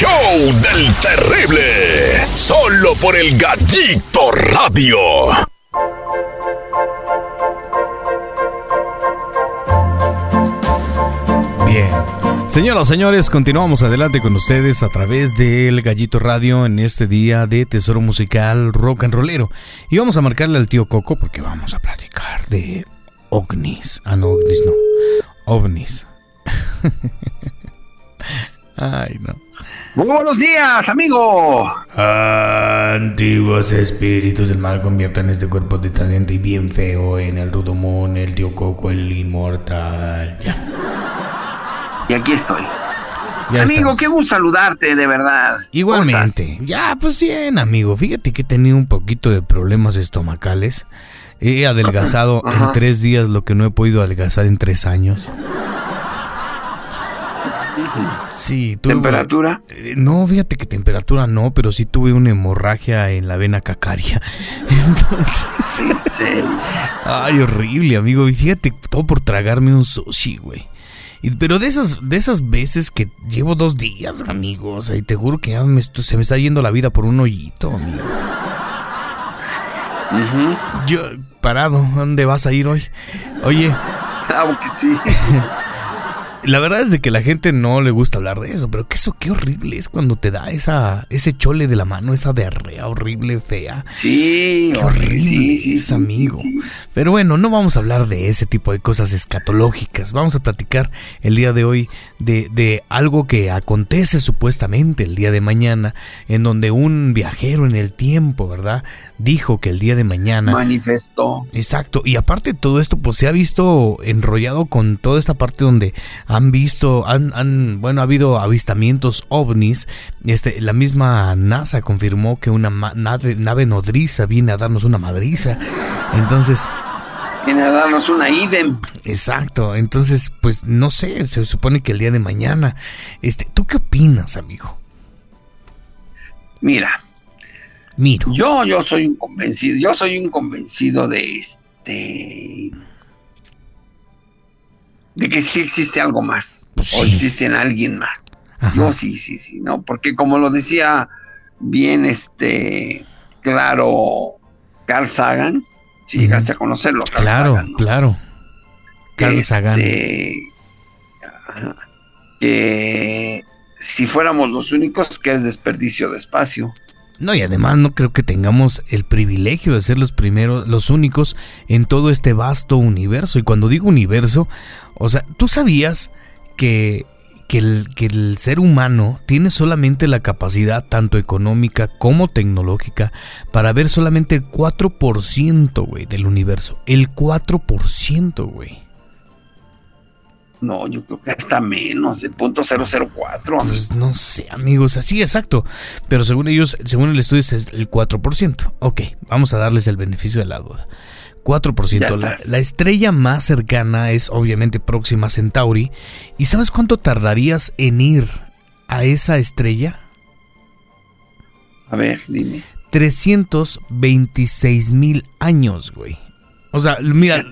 show del terrible. Solo por el Gallito Radio. Bien. Señoras, señores, continuamos adelante con ustedes a través del Gallito Radio en este día de Tesoro Musical Rock and Rollero. Y vamos a marcarle al tío Coco porque vamos a platicar de ovnis. Ah, no, ovnis no. Ovnis. Ay, no. Muy buenos días, amigo. Antiguos espíritus del mal conviertan este cuerpo de talento y bien feo en el Rudomón, el tío Coco, el inmortal. Ya. Y aquí estoy. Ya amigo, estamos. qué gusto saludarte, de verdad. ¿Cómo Igualmente. Ya, pues bien, amigo. Fíjate que he tenido un poquito de problemas estomacales. He adelgazado en tres días lo que no he podido adelgazar en tres años. Sí, tuve... ¿Temperatura? Eh, No, fíjate que temperatura no, pero sí tuve una hemorragia en la vena cacaria. Entonces, Sí, en serio. ay, horrible, amigo. Y fíjate, todo por tragarme un sushi, güey. Y- pero de esas, de esas veces que llevo dos días, amigo. O sea, y te juro que ya me se me está yendo la vida por un hoyito, amigo. Yo, parado, ¿a dónde vas a ir hoy? Oye, Claro que sí. la verdad es de que la gente no le gusta hablar de eso, pero que eso qué horrible es cuando te da esa, ese chole de la mano, esa diarrea horrible, fea. Sí, Qué horrible sí, sí, es, amigo. sí. Pero bueno, no vamos a hablar de ese tipo de cosas escatológicas. Vamos a platicar el día de hoy de, de algo que acontece supuestamente el día de mañana, en donde un viajero en el tiempo, ¿verdad? Dijo que el día de mañana... Manifestó. Exacto, y aparte de todo esto, pues se ha visto enrollado con toda esta parte donde han visto, han, han bueno, ha habido avistamientos ovnis. Este, la misma NASA confirmó que una nave, nave nodriza viene a darnos una madriza. Entonces, Viene a darnos una idem. exacto, entonces, pues no sé, se supone que el día de mañana, este, ¿tú qué opinas, amigo? Mira, Miro. yo, yo soy un convencido, yo soy un convencido de este de que sí existe algo más Pues o existe en alguien más. Ajá. Yo sí, sí, sí, ¿no? Porque como lo decía bien este claro Carl Sagan, si llegaste a conocerlo, Carl Claro, Sagan, ¿no? claro. Carl Este, Sagan. ajá, que si fuéramos los únicos, que es desperdicio de espacio. No, y además no creo que tengamos el privilegio de ser los primeros, los únicos en todo este vasto universo. Y cuando digo universo, o sea, ¿tú sabías que, que, el, ser humano tiene solamente la capacidad, tanto económica como tecnológica, para ver solamente el 4%, güey, del universo? El 4%, güey. No, yo creo que hasta menos, el punto 004. Pues no sé, amigos, así exacto. Pero según ellos, según el estudio es el 4%. Ok, vamos a darles el beneficio de la duda. 4%. Ya La, la estrella más cercana es obviamente Próxima Centauri. ¿Y sabes cuánto tardarías en ir a esa estrella? A ver, dime. 326 mil años, güey. O sea, mira,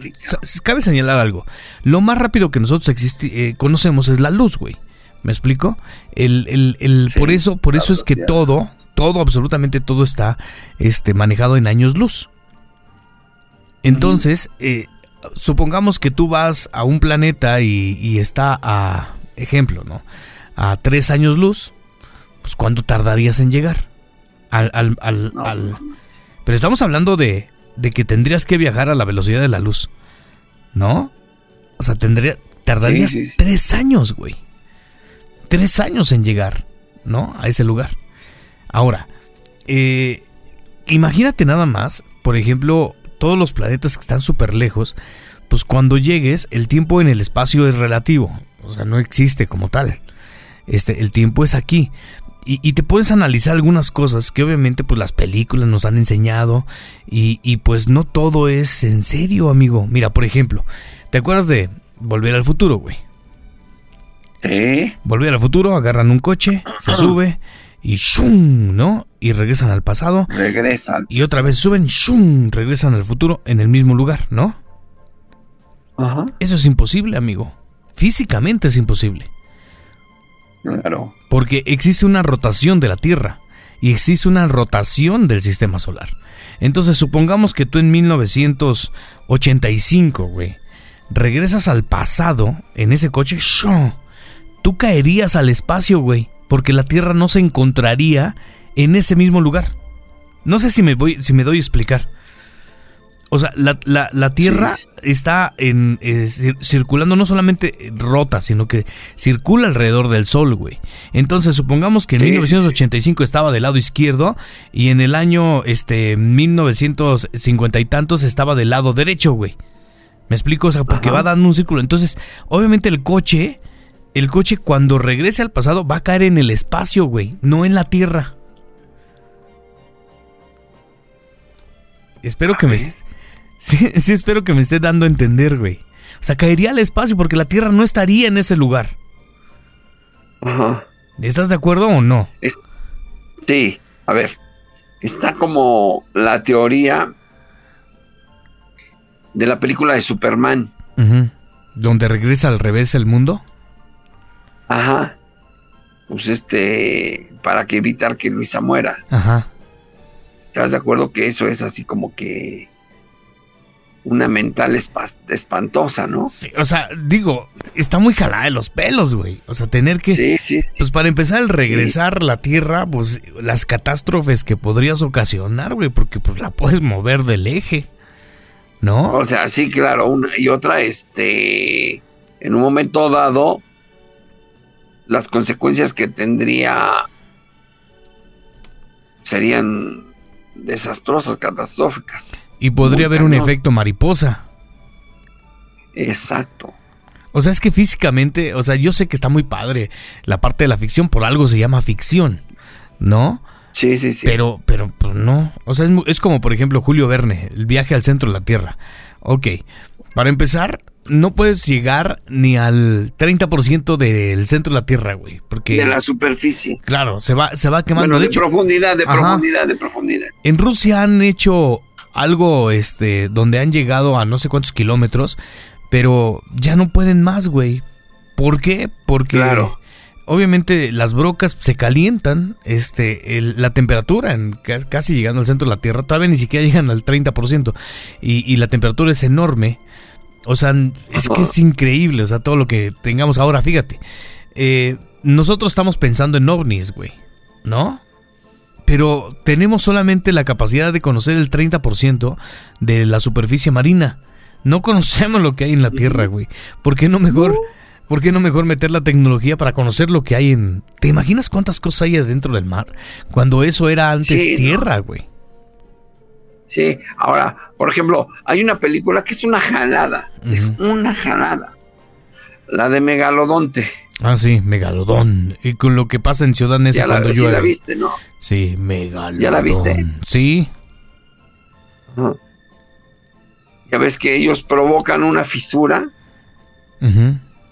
cabe señalar algo. Lo más rápido que nosotros eh, conocemos es la luz, güey. ¿Me explico? El, el- el- Sí, por eso, por eso es que todo, todo, absolutamente todo está este, manejado en años luz. Entonces, eh, supongamos que tú vas a un planeta y, y está a, ejemplo, ¿no? A tres años luz, pues ¿cuánto tardarías en llegar? Al, al, al- No, al- no, pero estamos hablando de, de que tendrías que viajar a la velocidad de la luz. ¿No? O sea, tendría, tardarías Sí, sí, sí. tres años, güey. Tres años en llegar, ¿no? A ese lugar. Ahora, eh, imagínate nada más, por ejemplo, todos los planetas que están súper lejos, pues cuando llegues, el tiempo en el espacio es relativo. O sea, no existe como tal. Este, el tiempo es aquí. Y, y te puedes analizar algunas cosas que obviamente pues las películas nos han enseñado y, y, pues no todo es en serio, amigo. Mira, por ejemplo, ¿te acuerdas de Volver al Futuro, güey? Sí, Volver al Futuro, agarran un coche, se sube y ¡shum! ¿no? Y regresan al pasado regresa. al- y otra vez suben, ¡shum! regresan al futuro en el mismo lugar, ¿no? Ajá, Eso es imposible, amigo. Físicamente es imposible. Claro. Porque existe una rotación de la Tierra y existe una rotación del sistema solar. Entonces, supongamos que tú en 1985, güey, regresas al pasado en ese coche, ¡shoo! tú caerías al espacio, güey, porque la Tierra no se encontraría en ese mismo lugar. No sé si me voy, si me doy a explicar. O sea, la, Tierra está en, eh, circulando no solamente rota, sino que circula alrededor del Sol, güey. Entonces, supongamos que en 1985 estaba del lado izquierdo y en el año este 1950 y tantos estaba del lado derecho, güey. ¿Me explico? O sea, porque va dando un círculo. Entonces, obviamente el coche, el coche cuando regrese al pasado va a caer en el espacio, güey, no en la Tierra. Espero que me... Sí, sí, espero que me esté dando a entender, güey. O sea, caería al espacio porque la Tierra no estaría en ese lugar. Ajá. ¿Estás de acuerdo o no? sí, a ver. Está como la teoría de la película de Superman. Donde regresa al revés el mundo. Ajá. Pues este, para que evitar que Luisa muera. Ajá. ¿Estás de acuerdo que eso es así como que una mental espantosa, ¿no? Sí, o sea, digo, está muy jalada de los pelos, güey. O sea, tener que... Sí, sí. Pues para empezar, el regresar la Tierra, pues las catástrofes que podrías ocasionar, güey, porque pues la puedes mover del eje, ¿no? O sea, sí, claro, una y otra, este, en un momento dado, las consecuencias que tendría serían desastrosas, catastróficas. Y podría haber un efecto mariposa. Exacto. O sea, es que físicamente, o sea, yo sé que está muy padre la parte de la ficción, por algo se llama ficción, ¿no? Sí, sí, sí. Pero, pero, pues no. O sea, es, como, por ejemplo, Julio Verne, el viaje al centro de la Tierra. Ok, para empezar, no puedes llegar ni al 30% del centro de la Tierra, güey. Porque, de la superficie. Claro, se va, se va quemando. Bueno, de, profundidad, de profundidad, de profundidad. En Rusia han hecho algo este donde han llegado a no sé cuántos kilómetros, pero ya no pueden más, güey. ¿Por qué? Porque obviamente las brocas se calientan, este, la temperatura, en, casi llegando al centro de la Tierra, todavía ni siquiera llegan al 30%, y, y la temperatura es enorme. O sea, es que es increíble, o sea, todo lo que tengamos ahora, fíjate. Eh, nosotros estamos pensando en ovnis, güey, ¿no? Pero tenemos solamente la capacidad de conocer el 30% de la superficie marina. No conocemos lo que hay en la Tierra, güey. ¿Por qué no mejor, ¿por qué no mejor meter la tecnología para conocer lo que hay en... ¿Te imaginas cuántas cosas hay adentro del mar? Cuando eso era antes tierra, güey. Sí, ahora, por ejemplo, hay una película que es una jalada, es una jalada. La de Megalodonte. Ah, sí, Megalodón. Y con lo que pasa en Ciudad Neza cuando llueve. Sí la viste, ¿no? Sí, Megalodón. ¿Ya la viste? Sí. Ya ves que ellos provocan una fisura.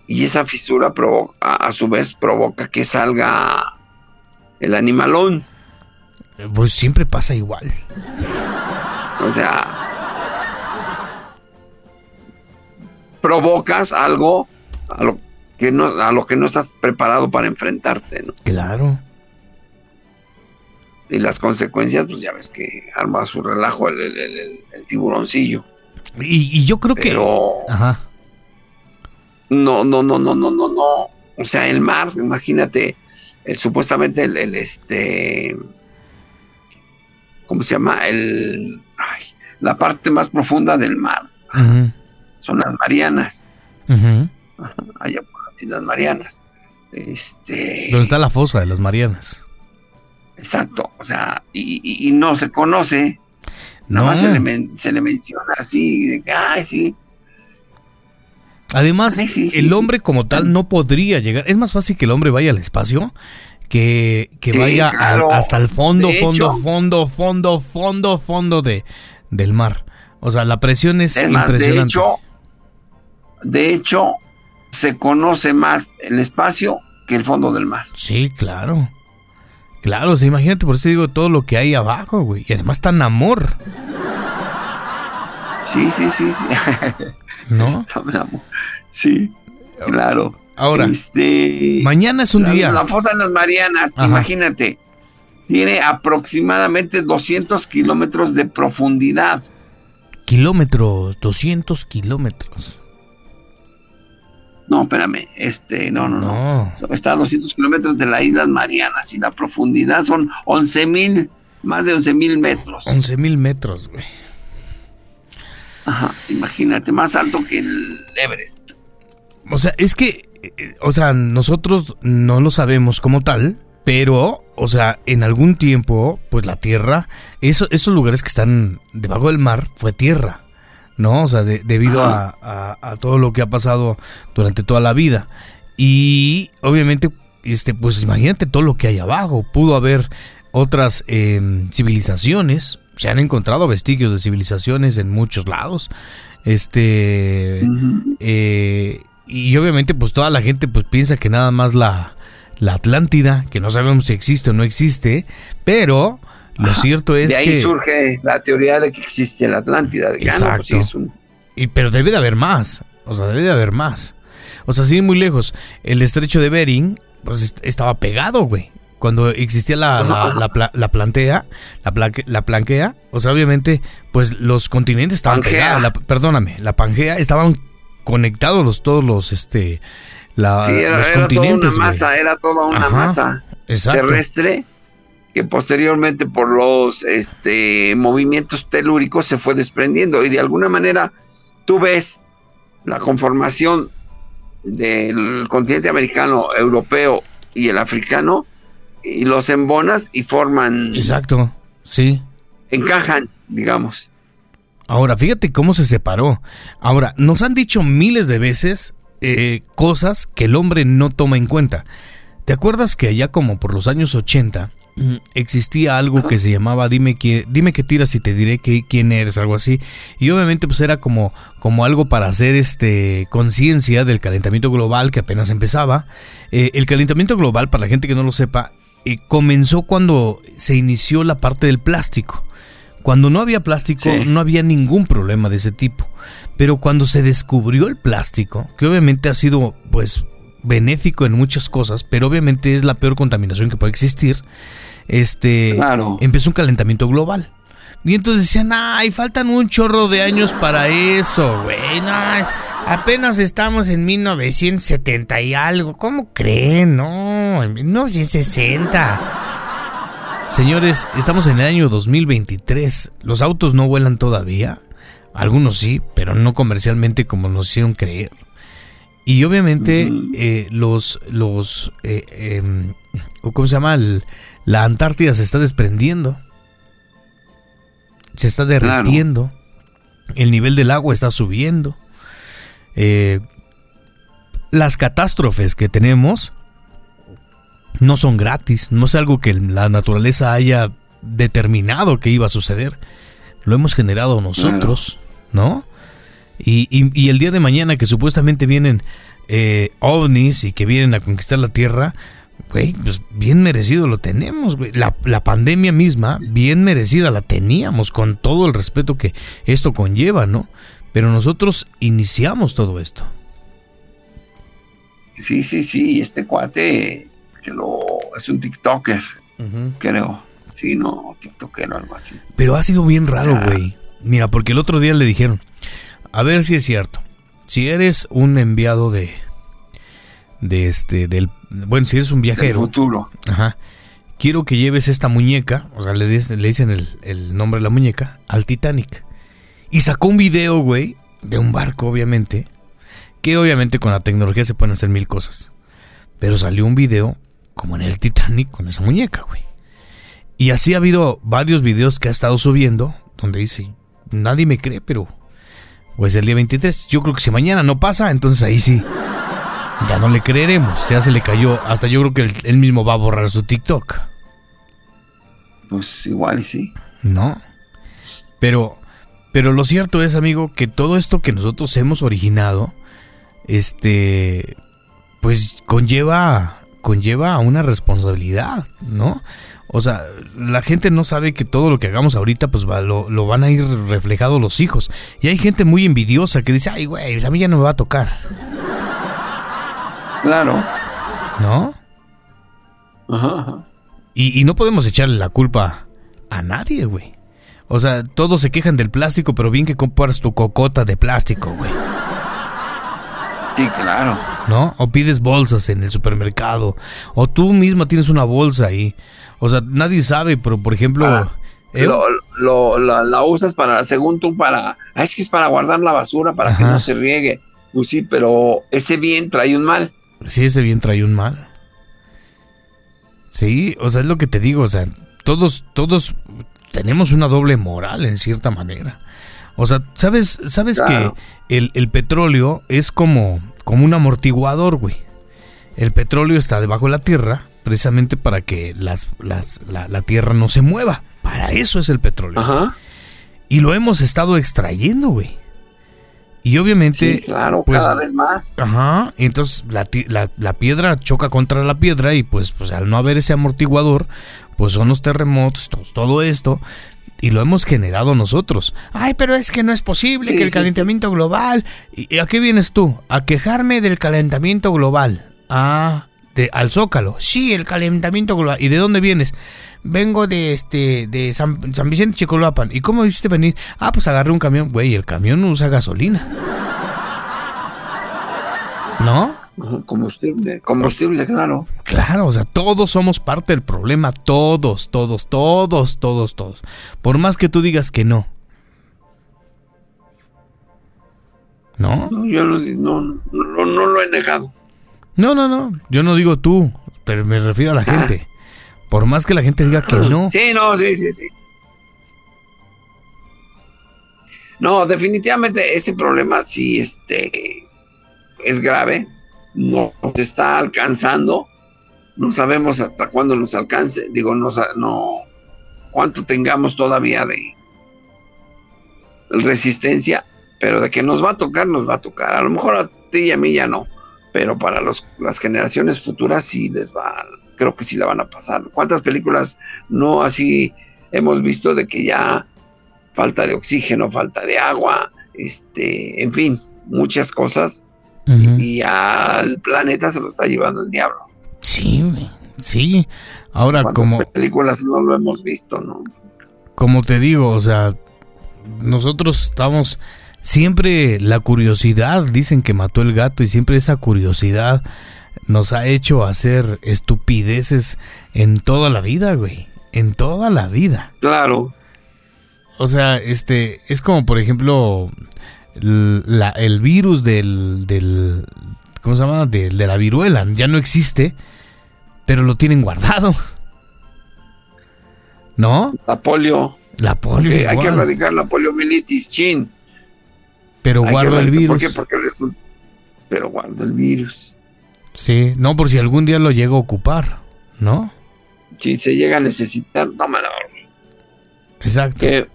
Y esa fisura provoca, a, su vez provoca que salga el animalón. Pues siempre pasa igual. O sea, provocas algo a lo que no, a lo que no estás preparado para enfrentarte, ¿no? Claro. Y las consecuencias, pues ya ves que arma su relajo el, tiburoncillo. Y, yo creo que. Ajá. No, no, no, no, no, no, no. O sea, el mar, imagínate, el, supuestamente el, este. ¿Cómo se llama? El. Ay, la parte más profunda del mar. Son las Marianas. Allá las Marianas. Este, ¿Dónde está la fosa de las Marianas? Exacto, o sea, y, no se conoce, nada más se le, menciona así, de que, ay, sí. Además, el hombre como tal no podría llegar. Es más fácil que el hombre vaya al espacio que, que vaya hasta el fondo, fondo, fondo, fondo, fondo, fondo de, del mar. O sea, la presión es, impresionante. de hecho, de hecho, se conoce más el espacio que el fondo del mar. Sí, claro. Claro, o imagínate, por eso digo todo lo que hay abajo, güey. Y además tan amor. Sí, sí, sí, sí. ¿No? Sí, claro. Ahora, Este, mañana es un la, día. la fosa de las Marianas, Ajá. imagínate, tiene aproximadamente 200 kilómetros de profundidad. Kilómetros, 200 kilómetros. No, espérame, este, no, no, no. No. Está a 200 kilómetros de las Islas Marianas y la profundidad son 11 mil, más de 11 mil metros. 11 mil metros, güey. Ajá, imagínate, más alto que el Everest. O sea, es que, o sea, nosotros no lo sabemos como tal, pero, o sea, en algún tiempo, pues la Tierra, eso- esos lugares que están debajo del mar, fue tierra, ¿no? O sea, de- debido a, a- a todo lo que ha pasado durante toda la vida. Y, obviamente, este, pues imagínate todo lo que hay abajo. Pudo haber otras em, civilizaciones, se han encontrado vestigios de civilizaciones en muchos lados. Este... Eh, y obviamente pues toda la gente pues piensa que nada más la, la Atlántida, que no sabemos si existe o no existe, pero lo Ajá. cierto es de ahí que... surge la teoría de que existe la Atlántida. que, ah, no, pues sí, Exacto. es un- y- pero debe de haber más, o sea, debe de haber más. O sea, ir muy lejos, el estrecho de Bering pues est- estaba pegado, güey. Cuando existía la, la, la, pla- la plantea, la, la planquea, o sea, obviamente, pues los continentes estaban Pangea. pegados, la- perdóname, la Pangea, estaban conectados los, todos los, este, la, sí, era, los era toda una continentes, güey. masa, era toda una Ajá, masa Exacto. terrestre que posteriormente por los este, movimientos telúricos se fue desprendiendo y de alguna manera tú ves la conformación del continente americano, europeo y el africano y los embonas y forman, Exacto, sí. encajan, digamos. Ahora, fíjate cómo se separó. Ahora, nos han dicho miles de veces eh, cosas que el hombre no toma en cuenta. ¿Te acuerdas que allá como por los años 80 mm, existía algo que se llamaba dime que dime qué tiras y te diré que, quién eres, algo así? Y obviamente pues era como como algo para hacer este conciencia del calentamiento global que apenas empezaba. Eh, el calentamiento global, para la gente que no lo sepa, eh, comenzó cuando se inició la parte del plástico. Cuando no había plástico, Sí. no había ningún problema de ese tipo. Pero cuando se descubrió el plástico, que obviamente ha sido, pues, benéfico en muchas cosas, pero obviamente es la peor contaminación que puede existir, este, Claro. empezó un calentamiento global. Y entonces decían, ay, faltan un chorro de años para eso, güey. No, es- apenas estamos en 1970 y algo. ¿Cómo creen? No, en 1960. Señores, estamos en el año 2023. Los autos no vuelan todavía. Algunos sí, pero no comercialmente como nos hicieron creer. Y obviamente eh, los, los, eh, em, ¿cómo se llama? El- la Antártida se está desprendiendo. Se está derritiendo. El nivel del agua está subiendo. Eh, las catástrofes que tenemos no son gratis, no es algo que la naturaleza haya determinado que iba a suceder. Lo hemos generado nosotros, ¿no? Y, y- y el día de mañana que supuestamente vienen eh, ovnis y que vienen a conquistar la Tierra, güey, pues bien merecido lo tenemos, güey. La, la pandemia misma, bien merecida la teníamos, con todo el respeto que esto conlleva, ¿no? Pero nosotros iniciamos todo esto. Sí, sí, sí, este cuate que lo es un TikToker, creo. Sí, no, TikToker o algo así. Pero ha sido bien raro, O sea- güey. Mira, porque el otro día le dijeron, a ver si es cierto. Si eres un enviado de de este del bueno, si eres un Del viajero, futuro. ajá. Quiero que lleves esta muñeca, o sea, le, dicen- le dicen el, el nombre de la muñeca, al Titanic. Y sacó un video, güey, de un barco, obviamente. Que obviamente con la tecnología se pueden hacer mil cosas. Pero salió un video como en el Titanic con esa muñeca, güey. Y así ha habido varios videos que ha estado subiendo donde dice, nadie me cree, pero pues el día 23, yo creo que si mañana no pasa, entonces ahí sí, ya no le creeremos, ya se le cayó, hasta yo creo que él, él mismo va a borrar su TikTok, Pues igual y sí. ¿no? Pero, pero lo cierto es, amigo, que todo esto que nosotros hemos originado, este, pues conlleva, conlleva una responsabilidad, ¿no? O sea, la gente no sabe que todo lo que hagamos ahorita, pues va- lo, lo van a ir reflejado los hijos. Y hay gente muy envidiosa que dice, ay, güey, a mí ya no me va a tocar. Claro. ¿No? Ajá. Y, y no podemos echarle la culpa a nadie, güey. O sea, todos se quejan del plástico, pero bien que compras tu cocota de plástico, güey. Sí, claro. ¿No? O pides bolsas en el supermercado. O tú misma tienes una bolsa ahí. O sea, nadie sabe, pero por ejemplo... Ah, ¿eh? lo, lo- la, la usas para, según tú, para... Ah, es que es para guardar la basura, para que no se riegue. Pues sí, pero ese bien trae un mal. Sí, ese bien trae un mal. Sí, o sea, es lo que te digo, o sea, todos, todos tenemos una doble moral en cierta manera. O sea, ¿sabes, sabes Claro. que el, el petróleo es como, como un amortiguador, güey? El petróleo está debajo de la tierra precisamente para que las, las, la, la tierra no se mueva. Para eso es el petróleo. Ajá. Y lo hemos estado extrayendo, güey. Y obviamente... Sí, claro, pues, cada vez más. Ajá, y entonces la, la- la piedra choca contra la piedra y pues, pues al no haber ese amortiguador, pues son los terremotos, to- todo esto, y lo hemos generado nosotros. Ay, pero es que no es posible Sí, que el sí, calentamiento global... ¿Y y a qué vienes tú? A quejarme del calentamiento global. Ah, de, al Zócalo. Sí, el calentamiento global. ¿Y de dónde vienes? Vengo de este de San, San Vicente Chicoloapan. ¿Y cómo hiciste venir? Ah, pues agarré un camión. Güey, el camión no usa gasolina. ¿No? Combustible, combustible, claro. Claro, o sea, todos somos parte del problema, todos, todos, todos, todos, todos. Por más que tú digas que no. ¿No? No, yo no, no, no, no lo he negado. No, no, no. Yo no digo tú, pero me refiero a la gente. Por más que la gente diga que no. Sí, no, sí, sí, sí. No, definitivamente ese problema sí este, es grave. No se está alcanzando. No sabemos hasta cuándo nos alcance. Digo, no, no cuánto tengamos todavía de resistencia, pero de que nos va a tocar, nos va a tocar. A lo mejor a ti y a mí ya no, pero para los, las generaciones futuras sí les va, creo que sí la van a pasar. ¿Cuántas películas no así hemos visto de que ya falta de oxígeno, falta de agua, este, en fin, muchas cosas Ujú. y al planeta se lo está llevando el diablo. Sí, sí. Ahora, ¿Cuántas como, películas no lo hemos visto, no? como te digo, o sea, nosotros estamos siempre la curiosidad, dicen que mató el gato y siempre esa curiosidad nos ha hecho hacer estupideces en toda la vida, güey, en toda la vida. Claro, O sea, este, es como por ejemplo la- el virus del, del ¿cómo se llama? De, de la viruela, ya no existe, pero lo tienen guardado. ¿No? la polio, La polio hay que erradicar la poliomielitis, chin. pero guardo el virus. ¿Por qué? Porque resulta, pero guardo el virus. Sí, no por si algún día lo llego a ocupar, ¿no? Si se llega a necesitar, tómalo. Exacto. Que,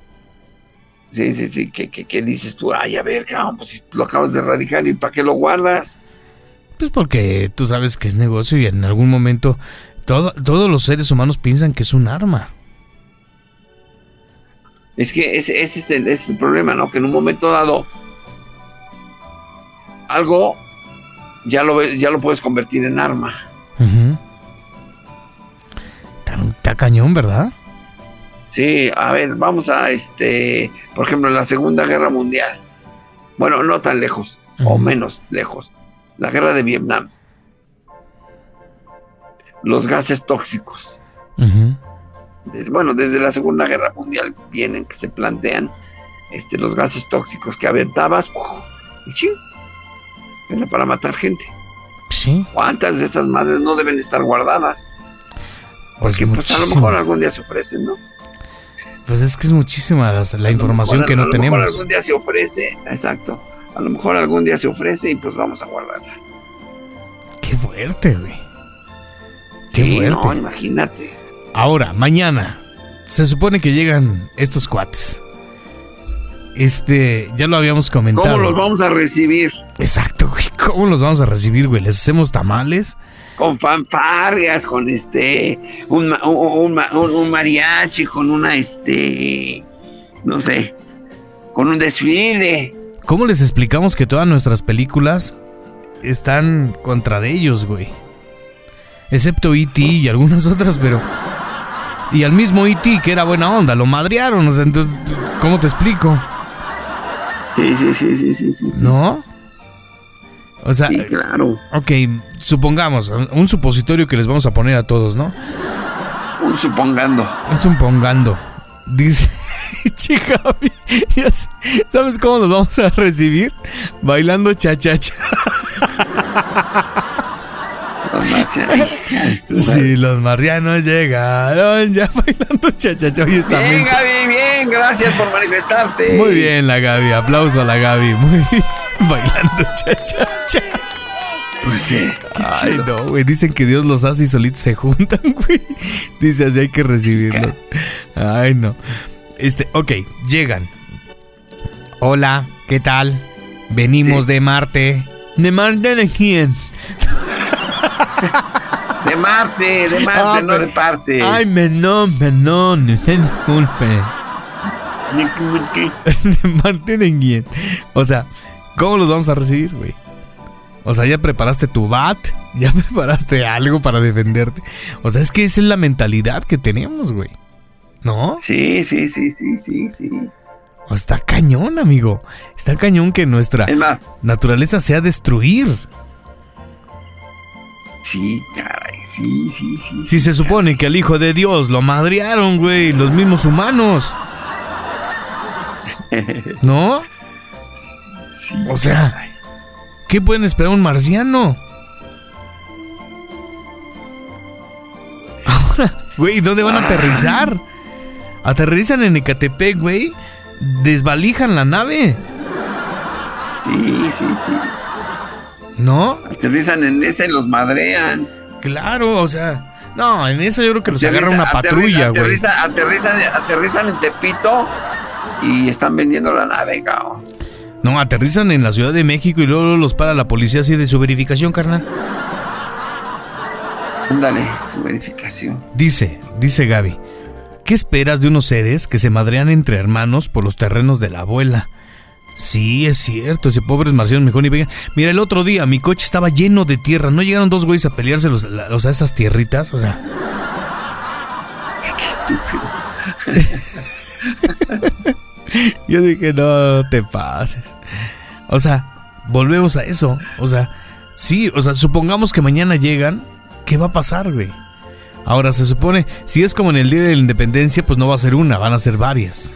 sí, sí, sí, que, que, que dices tú, ay, a ver, cabrón, pues si lo acabas de erradicar y para qué lo guardas. Pues porque tú sabes que es negocio y en algún momento todo- todos los seres humanos piensan que es un arma. Es que ese, ese es, el, ese es el problema, ¿no? Que en un momento dado algo ya lo, ya lo puedes convertir en arma. Está, está cañón, ¿verdad? Sí, a ver, vamos a este, por ejemplo, en la Segunda Guerra Mundial. Bueno, no tan lejos, o menos lejos. La guerra de Vietnam. Los gases tóxicos. Bueno, desde la Segunda Guerra Mundial vienen que se plantean este, los gases tóxicos que aventabas y era para matar gente. Sí, ¿Cuántas de estas madres no deben estar guardadas? pues Que pues a lo mejor algún día se ofrecen, ¿no? Pues es que es muchísima la, A información mejor- que a no lo mejor tenemos. algún día se ofrece, exacto. A lo mejor algún día se ofrece y pues vamos a guardarla. Qué fuerte, güey. Qué Sí, fuerte. no, imagínate. Ahora, mañana, se supone que llegan estos cuates. Este, ya lo habíamos comentado. ¿Cómo los vamos a recibir? Exacto, güey. ¿Cómo los vamos a recibir, güey? ¿Les hacemos tamales? Con fanfarrias, con este, un, un mariachi, con una, este, no sé, con un desfile. ¿Cómo les explicamos que todas nuestras películas están contra de ellos, güey. Excepto E.T. y algunas otras, pero... Y al mismo E.T. que era buena onda, lo madrearon, o sea, entonces, ¿cómo te explico? Sí, sí, sí, sí, sí, sí. ¿No? O sea, Sí, claro. ok, supongamos, un supositorio que les vamos a poner a todos, ¿no? Un supongando. Un supongando. Dice, sé, ¿sabes cómo nos vamos a recibir? Bailando cha-cha-cha. Sí, los marianos llegaron ya bailando cha-cha-cha. Hoy está Bien. Gaby, bien, gracias por manifestarte. Muy bien la Gaby, aplauso a la Gaby. Muy bien, bailando cha-cha-cha. Pues sí, Ay, no, güey. Dicen que Dios los hace y solitos se juntan, güey. Dice así hay que recibirlo. Ay, no. Este, ok, llegan. Hola, ¿qué tal? Venimos Sí. de Marte. ¿De Marte de quién? De Marte, de Marte, Ah, no de parte. Ay, perdón. usted Disculpe. ¿De Marte de quién? O sea, ¿cómo los vamos a recibir, güey? O sea, ya preparaste tu bat, ya preparaste algo para defenderte. O sea, es que esa es la mentalidad que tenemos, güey. ¿No? Sí, sí, sí, sí, sí, sí. O está cañón, amigo. Está cañón que nuestra más, naturaleza sea destruir. Sí, caray, sí, sí, sí. Si se supone que al Hijo de Dios lo madrearon, güey, los mismos humanos. ¿No? Sí, O sea, caray. ¿qué pueden esperar un marciano? Ahora, güey, ¿dónde van a aterrizar? Aterrizan en Ecatepec, güey. Desvalijan la nave, Sí, sí, sí. ¿No? Aterrizan en ese y los madrean. Claro, o sea. No, en eso yo creo que los Aterriza- agarra una patrulla, güey. aterriza- Aterrizan, aterrizan en Tepito y están vendiendo la nave, cabrón. No, aterrizan en la Ciudad de México y luego los para la policía así de su verificación, carnal. Ándale, su verificación. Dice, dice Gaby, ¿qué esperas de unos seres que se madrean entre hermanos por los terrenos de la abuela? Sí, es cierto, ese pobres marcianos mejor ni vengan. Mira, el otro día mi coche estaba lleno de tierra, ¿no llegaron dos güeyes a pelearse los, la- esas tierritas? O sea, Qué estúpido. yo dije, no te pases. O sea, volvemos a eso, o sea, sí, o sea, supongamos que mañana llegan, ¿qué va a pasar, güey? Ahora, se supone, si es como en el Día de la Independencia, pues no va a ser una, van a ser varias,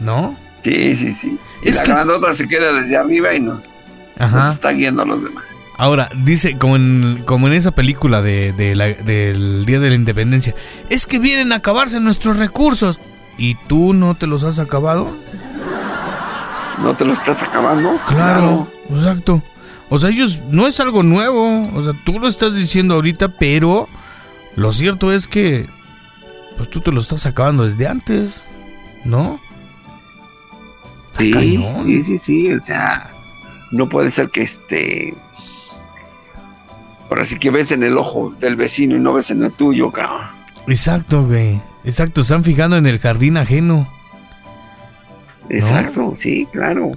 ¿no? Sí, sí, sí. Y Es la que- grandota se queda desde arriba y nos, nos está guiando a los demás. Ahora, dice, como en, como en esa película de, de la- del Día de la Independencia, es que vienen a acabarse nuestros recursos. ¿Y tú no te los has acabado? ¿No te lo estás acabando? Claro, exacto. O sea, ellos no es algo nuevo. O sea, tú lo estás diciendo ahorita, pero lo cierto es que pues tú te lo estás acabando desde antes, ¿no? Sí, cañón. sí, sí, sí. O sea, no puede ser que este. Ahora sí que ves en el ojo del vecino y no ves en el tuyo, cabrón. Exacto, güey. Exacto, están fijando en el jardín ajeno. Exacto, sí, claro.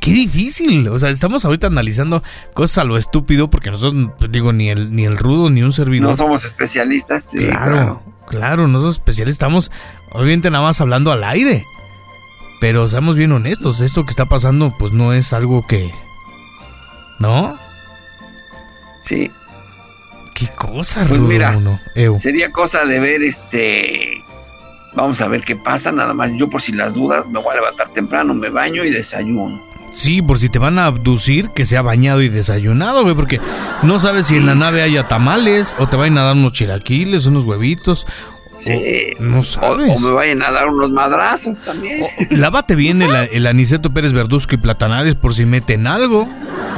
Qué difícil. O sea, estamos ahorita analizando cosas a lo estúpido porque nosotros, pues, digo, ni el, ni el rudo ni un servidor. No somos especialistas, sí, claro, claro, nosotros especialistas estamos, obviamente, nada más hablando al aire. Pero seamos bien honestos, esto que está pasando, pues no es algo que. ¿No? Sí. Qué cosa, Pues rudo, mira. Sería cosa de ver este. Vamos a ver qué pasa, nada más. Yo, por si las dudas, me voy a levantar temprano, me baño y desayuno. Sí, por si te van a abducir, que sea bañado y desayunado, güey, porque no sabes si en la nave haya tamales o te vayan a dar unos chilaquiles, unos huevitos. Sí. o- no sabes. o me vayan a dar unos madrazos también. O- lávate bien el, el Aniceto Pérez Verduzco y Platanares por si meten algo,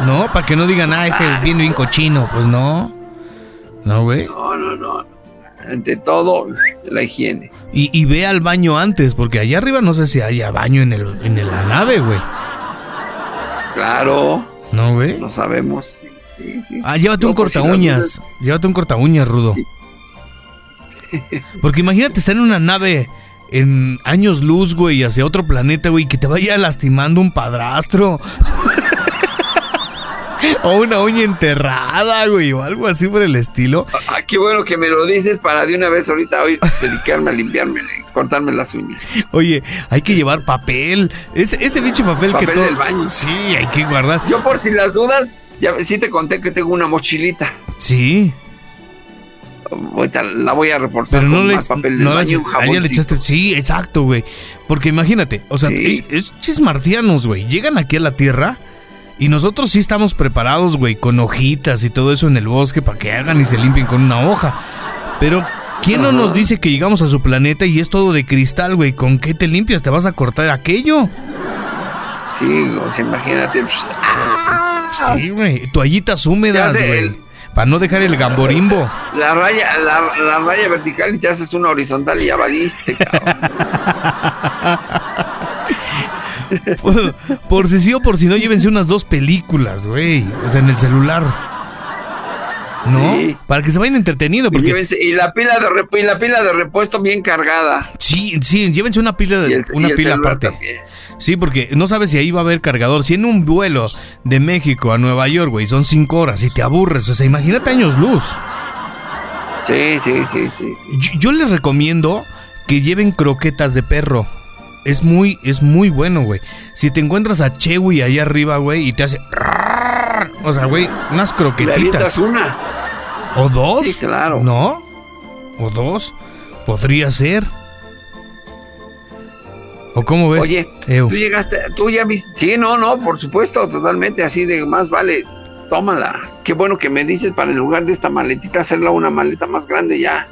¿no? Para que no digan, ah, este viene bien cochino. Pues no. No, güey. No, no, no. Ante todo, la higiene. Y, y ve al baño antes, porque allá arriba no sé si haya baño en, el, en la nave, güey. Claro, ¿No, güey? no sabemos. Sí, sí, sí. Ah, llévate Yo, un por si las corta Llévate un corta uñas, Rudo. Porque imagínate estar en una nave en años luz, güey, hacia otro planeta, güey, que te vaya lastimando un padrastro. o una uña enterrada, güey, o algo así por el estilo. Ah, qué bueno que me lo dices para de una vez ahorita hoy dedicarme a limpiarme, cortarme las uñas. Oye, hay que llevar papel. Ese, ese pinche papel, que todo. del baño. Sí, hay que guardar. Yo por si las dudas, ya sí te conté que tengo una mochilita. Sí. Ahorita la voy a reforzar Pero no con le, más papel del no baño un le echaste. Sí, exacto, güey. Porque imagínate, o sea, Sí. es, es marcianos, güey. Llegan aquí a la Tierra y nosotros sí estamos preparados, güey, con hojitas y todo eso en el bosque para que hagan y se limpien con una hoja. Pero, ¿quién no nos dice que llegamos a su planeta y es todo de cristal, güey? ¿Con qué te limpias? ¿Te vas a cortar aquello? Sí, o sea, imagínate. pues, ¡ah! Sí, güey. Toallitas húmedas, güey. Para no dejar el gamborimbo. La raya, la, la raya vertical y te haces una horizontal y ya valiste, cabrón. Por, por si sí o por si no, llévense unas dos películas, güey. O sea, en el celular. ¿No? Sí. Para que se vayan entreteniendo. Y, Porque llévense- y la pila de y la pila de repuesto bien cargada. sí, sí, llévense una pila, de, el- una pila aparte. también. Sí, porque no sabes si ahí va a haber cargador. Si en un vuelo de México a Nueva York, güey, son cinco horas y te aburres. O sea, imagínate años luz. Sí, sí, sí, sí, sí. Yo, yo les recomiendo que lleven croquetas de perro. Es muy, es muy bueno, güey. Si te encuentras a Chewy ahí arriba, güey, y te hace... O sea, güey, unas Le croquetitas. avientas una. ¿O dos? Sí, claro. ¿No? ¿O dos? Podría ser. ¿O cómo ves? Oye, Ew. tú llegaste, tú ya viste. Sí, no, no, por supuesto, totalmente así de más vale. Tómala. Qué bueno que me dices para en lugar de esta maletita hacerla una maleta más grande ya.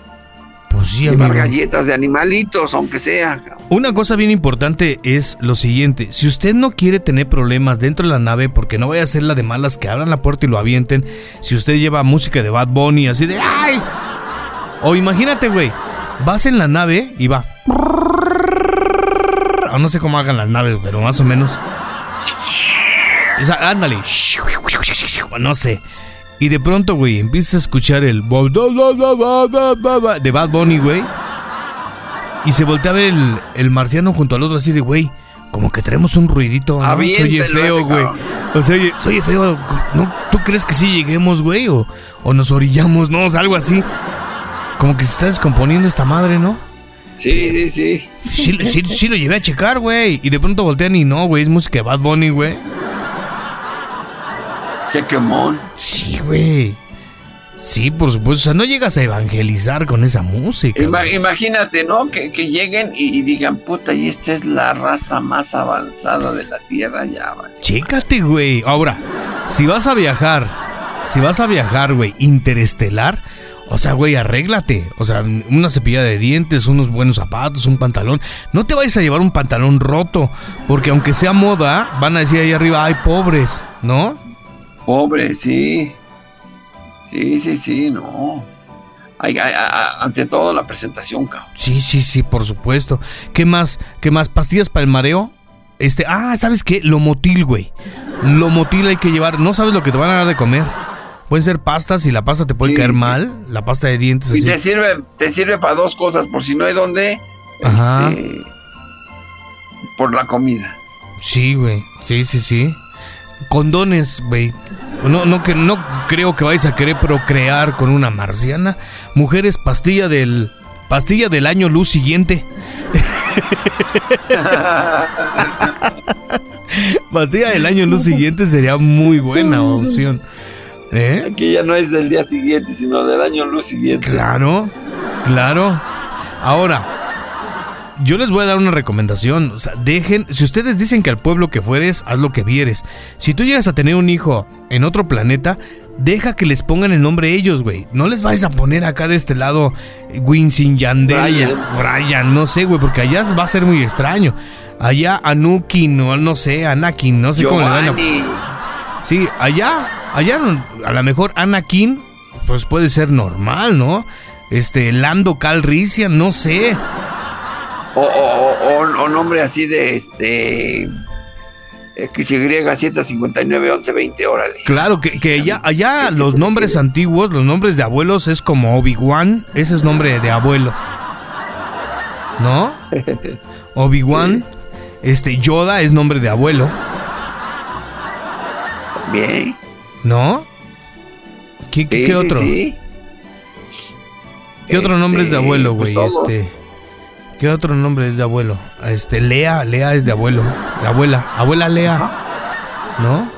Pues sí, Llevar amigo. galletas de animalitos, aunque sea. Una cosa bien importante es lo siguiente, si usted no quiere tener problemas dentro de la nave porque no vaya a ser la de malas que abran la puerta y lo avienten, si usted lleva música de Bad Bunny así de ¡ay! O imagínate, güey, vas en la nave y va o no sé cómo hagan las naves, pero más o menos. O sea, ándale. No sé. Y de pronto, güey, empiezas a escuchar el de Bad Bunny, güey. Y se voltea a ver el, el marciano junto al otro así de, güey, como que traemos un ruidito, ¿no? Se oye feo, güey. O sea, oye, se oye feo. ¿no? ¿Tú crees que sí lleguemos, güey? O, o nos orillamos, ¿no? O sea, algo así. Como que se está descomponiendo esta madre, ¿no? Sí, sí, sí. Sí, sí, sí lo llevé a checar, güey. Y de pronto voltean y no, güey, es música de Bad Bunny, güey. Qué quemón. Sí, güey. Sí, por supuesto. O sea, no llegas a evangelizar con esa música. Ima- güey. imagínate, ¿no? Que, que lleguen y, y digan, puta, y esta es la raza más avanzada de la Tierra, ya, vale. Chécate, güey. Ahora, si vas a viajar, si vas a viajar, güey, interestelar, o sea, güey, arréglate. O sea, una cepilla de dientes, unos buenos zapatos, un pantalón. No te vayas a llevar un pantalón roto, porque aunque sea moda, van a decir ahí arriba, ay, pobres, ¿no? Pobre, sí. Sí, sí, sí, no. Ay, ay, ay, ante todo la presentación, cabrón. Sí, sí, sí, por supuesto. ¿Qué más? ¿Qué más? ¿Pastillas para el mareo? Este, ah, ¿sabes qué? Lomotil, güey. Lomotil hay que llevar. No sabes lo que te van a dar de comer. Pueden ser pastas y la pasta te puede Sí, caer sí. mal. La pasta de dientes Y así. te sirve, te sirve para dos cosas, por si no hay dónde, Ajá. este, por la comida. Sí, güey. Sí, sí, sí. Condones, güey. No, no, que, no creo que vais a querer procrear con una marciana. Mujeres, pastilla del. Pastilla del año luz siguiente. pastilla del año luz siguiente sería muy buena opción. ¿Eh? Aquí ya no es del día siguiente, sino del año luz siguiente. Claro, claro. Ahora, yo les voy a dar una recomendación. O sea, dejen, si ustedes dicen que al pueblo que fueres, haz lo que vieres. Si tú llegas a tener un hijo en otro planeta, deja que les pongan el nombre ellos, güey. No les vayas a poner acá de este lado Winston Yandel, Brian. Brian, no sé, güey, porque allá va a ser muy extraño. Allá Anukin o no sé, Anakin, no sé cómo le van a. Sí, allá, allá a lo mejor Anakin, pues puede ser normal, ¿no? Este, Lando Calrissian, no sé. O, o, o, o- o nombre así de este. XY 759 11 20, órale. Claro, que, que allá, allá los nombres antiguos, los nombres de abuelos es como Obi-Wan, ese es nombre de abuelo. ¿No? Obi-Wan, este, Yoda es nombre de abuelo, Bien. ¿No? ¿Qué, qué, Sí, qué otro? sí. ¿Qué otro nombre es de Este, abuelo, pues güey? este. ¿Qué otro nombre es de abuelo? Este, Lea, Lea es de abuelo. De abuela, abuela Lea, ¿no?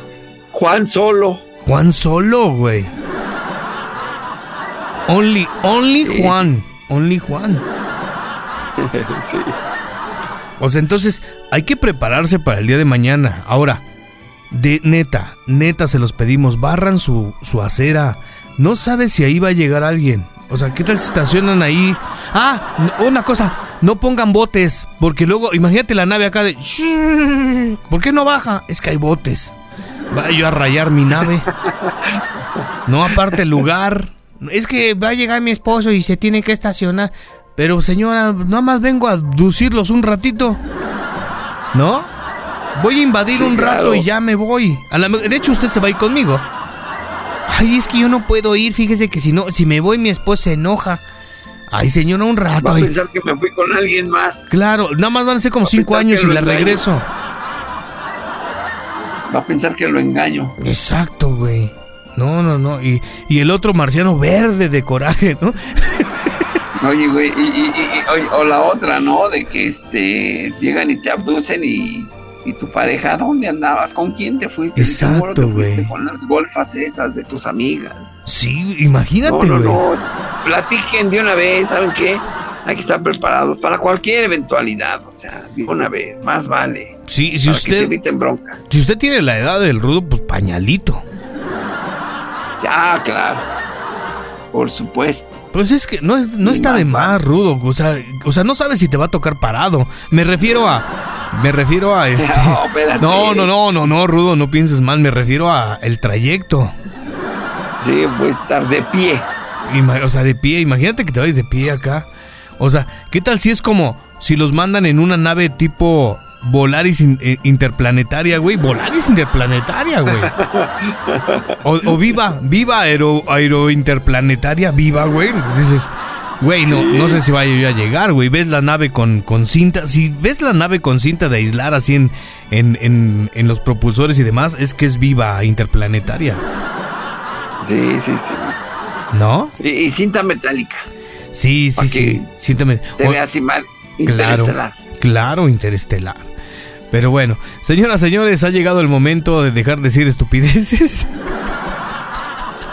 Juan Solo. Juan solo, güey. Only, only Sí. Juan. Only Juan. sí. O sea, entonces hay que prepararse para el día de mañana. Ahora, de neta, neta se los pedimos, barran su, su acera. No sabes si ahí va a llegar alguien. O sea, ¿qué tal si estacionan ahí? Ah, una cosa, no pongan botes, porque luego, imagínate la nave acá de... ¿Por qué no baja? Es que hay botes. Va yo a rayar mi nave. No aparte el lugar. Es que va a llegar mi esposo y se tiene que estacionar. Pero señora, nada más vengo a aducirlos un ratito. ¿No? Voy a invadir Sí, un rato claro. y ya me voy. A la de hecho, usted se va a ir conmigo. Ay, es que yo no puedo ir. Fíjese que si no, si me voy, mi esposa se enoja. Ay, señora, un rato. Va a ay. pensar que me fui con alguien más. Claro, nada más van a ser como Va cinco años y la engaño. regreso. Va a pensar que lo engaño. Exacto, güey. No, no, no. Y, y el otro marciano verde de coraje, ¿no? Oye, güey, y, y- y- o la otra, ¿no? De que este llegan y te abducen y, y tu pareja, ¿dónde andabas? ¿Con quién te fuiste? Exacto, Seguro te fuiste güey. con las golfas esas de tus amigas. Sí, imagínate, No, no, güey. no. Platiquen de una vez, ¿saben qué? Hay que estar preparados para cualquier eventualidad. O sea, de una vez, más vale. Sí, si para que se usted, eviten broncas. si usted tiene la edad del rudo, pues pañalito. Ya, claro. Por supuesto. Pues es que no, es- no está de más rudo. O sea, o sea, no sabes si te va a tocar parado. Me refiero a. Me refiero a este. No. No, no, no, no, no, rudo, no pienses mal. Me refiero a el trayecto. Sí, voy a estar de pie. Ima- o sea, de pie. Imagínate que te vayas de pie acá. O sea, ¿qué tal si es como si los mandan en una nave tipo Volaris in- eh, interplanetaria, güey? Volaris interplanetaria, güey. O, o viva, viva aero, aero interplanetaria, viva, güey. Dices, güey, no, Sí. no sé si vaya yo a llegar, güey. Ves la nave con, con cinta. Si ves la nave con cinta de aislar así en, en, en, en los propulsores y demás, es que es viva interplanetaria. Sí, sí, sí. ¿No? Y, y cinta metálica. Sí, sí, sí. que Síntame. Se O- ve así mal. Claro. Interestelar. Claro, interestelar. Pero bueno, señoras, señores, ha llegado el momento de dejar de decir estupideces.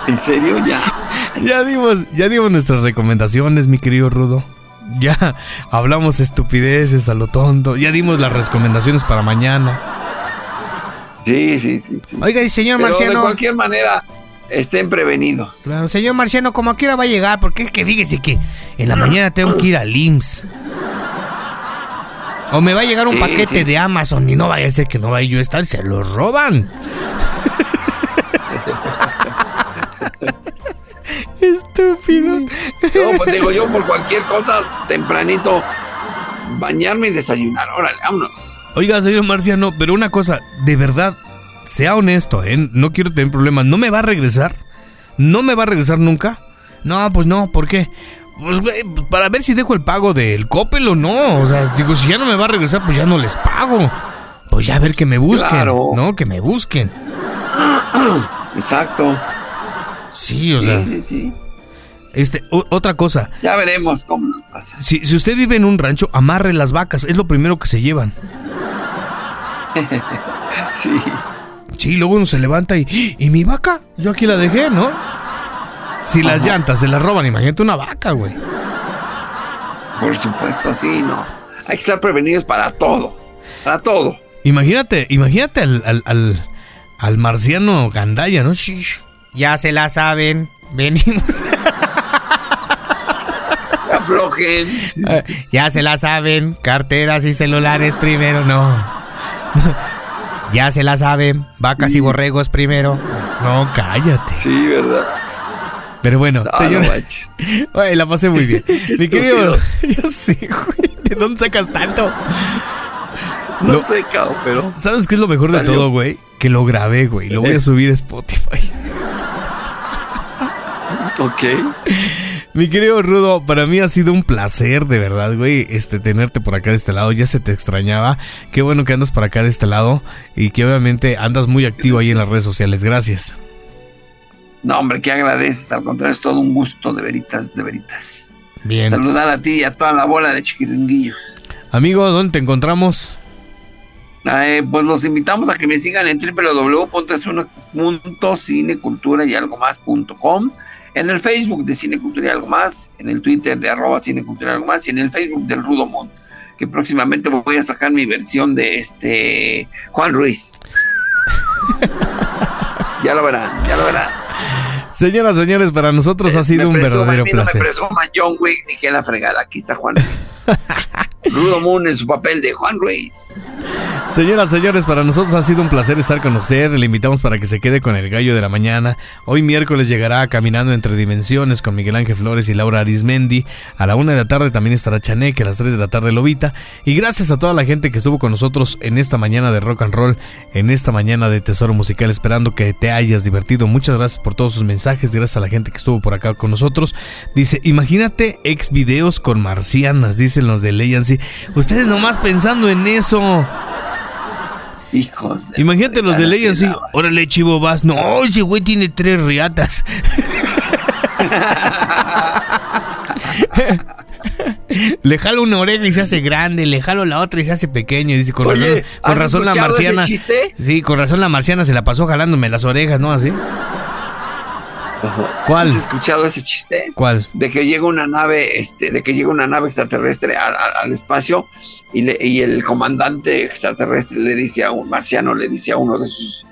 ¿En serio? Ya. ya dimos, ya dimos nuestras recomendaciones, mi querido Rudo. Ya hablamos estupideces a lo tonto. Ya dimos las recomendaciones para mañana. Sí, sí, sí. sí. Oiga, y señor Pero de Marciano. cualquier manera, estén prevenidos. Claro, señor Marciano, como a qué hora va a llegar? Porque es que fíjese que en la mañana tengo que ir al IMSS. O me va a llegar un Sí, paquete sí, de. Amazon y no vaya a ser que no vaya yo a estar, se lo roban. Estúpido. No, pues digo yo, por cualquier cosa, tempranito, bañarme y desayunar. Órale, vámonos. Oiga, señor Marciano, pero una cosa, de verdad, sea honesto, ¿eh? No quiero tener problemas. ¿No me va a regresar? ¿No me va a regresar nunca? No, pues no, ¿por qué? Pues, güey, para ver si dejo el pago del Coppel o no. O sea, digo, si ya no me va a regresar, pues ya no les pago. Pues ya a ver que me busquen, Claro. ¿no? Que me busquen. Exacto. Sí, o sea, sí, sí, sí. este, otra cosa. Ya veremos cómo nos pasa. Si, si usted vive en un rancho, amarre las vacas, es lo primero que se llevan. Sí. Sí, luego uno se levanta y. ¿Y mi vaca? Yo aquí la dejé, ¿no? Si las llantas se las roban, imagínate una vaca, güey. Por supuesto, sí, no. Hay que estar prevenidos para todo. Para todo. Imagínate, imagínate al, al, al, al marciano Gandaya, ¿no? Shish. Ya se la saben. Venimos. Aflojen. ya se la saben. Carteras y celulares primero, no. ya se la saben. Vacas y borregos primero. No, cállate. Sí, ¿verdad? Pero bueno, No, la pasé muy bien. Mi querido. Yo sé, güey. ¿De dónde sacas tanto? No Lo- sé, cabrón, pero... ¿Sabes qué es lo mejor de todo, güey? Que lo grabé, güey. Lo voy a Eh. subir a Spotify. Ok. Mi querido Rudo, para mí ha sido un placer, de verdad, güey, este, tenerte por acá de este lado. Ya se te extrañaba. Qué bueno que andas por acá de este lado y que obviamente andas muy activo ahí en las redes sociales. Gracias. No, hombre, ¿qué agradeces? Al contrario, es todo un gusto, de veritas, de veritas. Bien. Saludar a ti y a toda la bola de chiquiringuillos. Amigo, ¿dónde te encontramos? Eh, pues los invitamos a que me sigan en www.cinecultura y algo más.com, en el Facebook de Cinecultura y algo más, en el Twitter de arroba Cinecultura y algo más y en el Facebook del Rudo Mundo, que próximamente voy a sacar mi versión de este Juan Ruiz. ya lo verán, ya lo verán. Señoras, señores, para nosotros ha sido un verdadero placer. No me John Wick ni que la fregada. Aquí está Juan. Rudo Moon en su papel de Juan Ruiz. Señoras, señores, para nosotros ha sido un placer estar con usted. Le invitamos para que se quede con el gallo de la mañana. Hoy miércoles llegará Caminando entre Dimensiones con Miguel Ángel Flores y Laura Arismendi. A la una de la tarde también estará Chaneque, a las tres de la tarde Lobita. Y gracias a toda la gente que estuvo con nosotros en esta mañana de rock and roll, en esta mañana de Tesoro Musical, esperando que te hayas divertido. Muchas gracias por todos sus mensajes. Gracias a la gente que estuvo por acá con nosotros. Dice, imagínate ex videos con marcianas, dicen los de Leyancy. Ustedes nomás pensando en eso. Hijos Imagínate los de ley así. Órale, chivo, vas. No, ese güey tiene tres riatas. le jalo una oreja y se hace grande, le jalo la otra y se hace pequeño. Y dice, con razón, con razón la marciana. Sí, con razón la marciana se la pasó jalándome las orejas, ¿no? Así. ¿Cuál? ¿Has escuchado ese chiste? ¿Cuál? De que llega una nave, este, de que llega una nave extraterrestre al, espacio y, el comandante extraterrestre le dice a un marciano, le dice a uno de sus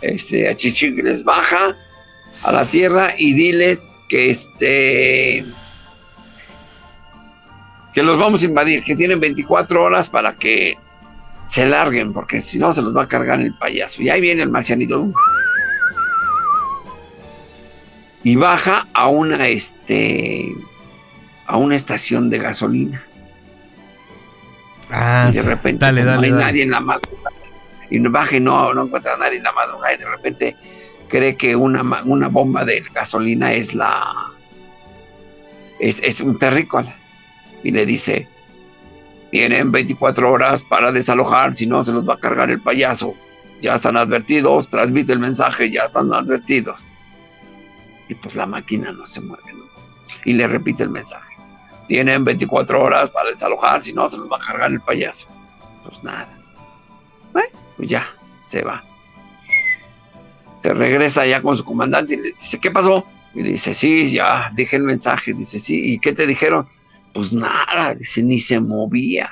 este, achichigles, baja a la Tierra y diles que este que los vamos a invadir, que tienen 24 horas para que se larguen, porque si no se los va a cargar el payaso. Y ahí viene el marcianito y baja a una este a una estación de gasolina. Ah, y de repente no hay nadie en la madrugada. Y baja y no, no encuentra a nadie en la madrugada. Y de repente cree que una, una bomba de gasolina es la. Es, es un terrícola. Y le dice: Tienen 24 horas para desalojar, si no se los va a cargar el payaso. Ya están advertidos, transmite el mensaje, ya están advertidos y pues la máquina no se mueve, ¿no? Y le repite el mensaje. Tienen 24 horas para desalojar, si no se los va a cargar el payaso. Pues nada. Bueno, pues ya, se va. Se regresa ya con su comandante y le dice, ¿qué pasó? Y le dice, sí, ya dije el mensaje. Dice, sí, ¿y qué te dijeron? Pues nada, dice, ni se movía.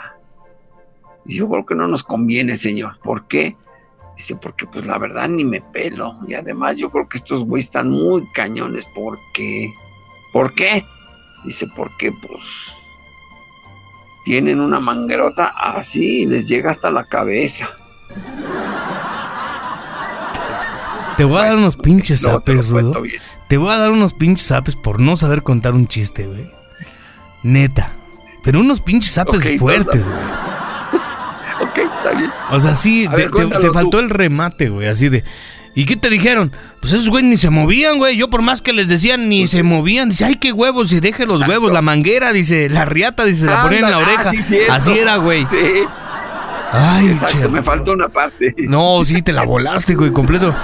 Y yo creo que no nos conviene, señor. ¿Por qué? Dice, porque pues la verdad ni me pelo. Y además yo creo que estos güeyes están muy cañones. ¿Por qué? ¿Por qué? Dice, porque pues tienen una manguerota así y les llega hasta la cabeza. Te voy a dar unos pinches zapes, Rudo. Te voy a dar unos pinches zapes por no saber contar un chiste, güey. Neta. Pero unos pinches zapes fuertes, güey. Ok, está bien. O sea, sí, te, faltó el remate, güey, así de... ¿Y qué te dijeron? Pues esos güey ni se movían, güey. Yo por más que les decían ni pues se movían. Dice, ay, qué huevos, y deje los huevos, la manguera, dice, la riata, dice, la ponen en la oreja. así era, güey. Sí. Ay, Exacto, me faltó una parte. No, sí, te la volaste, güey, completo.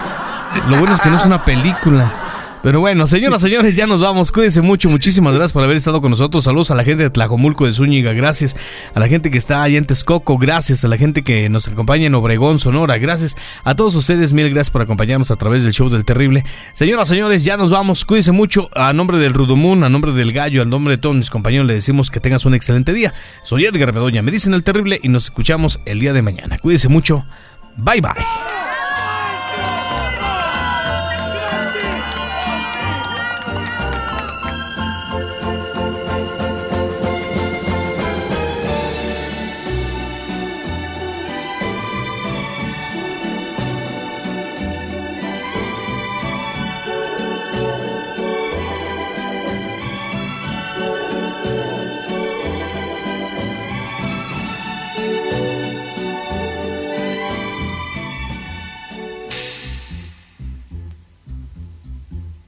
Lo bueno es que no es una película. Pero bueno, señoras, señores, ya nos vamos. Cuídense mucho. Muchísimas gracias por haber estado con nosotros. Saludos a la gente de Tlajomulco de Zúñiga. Gracias a la gente que está allá en Texcoco. Gracias a la gente que nos acompaña en Obregón, Sonora. Gracias a todos ustedes. Mil gracias por acompañarnos a través del show del terrible. Señoras, señores, ya nos vamos. Cuídense mucho. A nombre del Rudomún, a nombre del Gallo, a nombre de todos mis compañeros, le decimos que tengas un excelente día. Soy Edgar Bedoya. Me dicen el terrible y nos escuchamos el día de mañana. Cuídense mucho. Bye bye.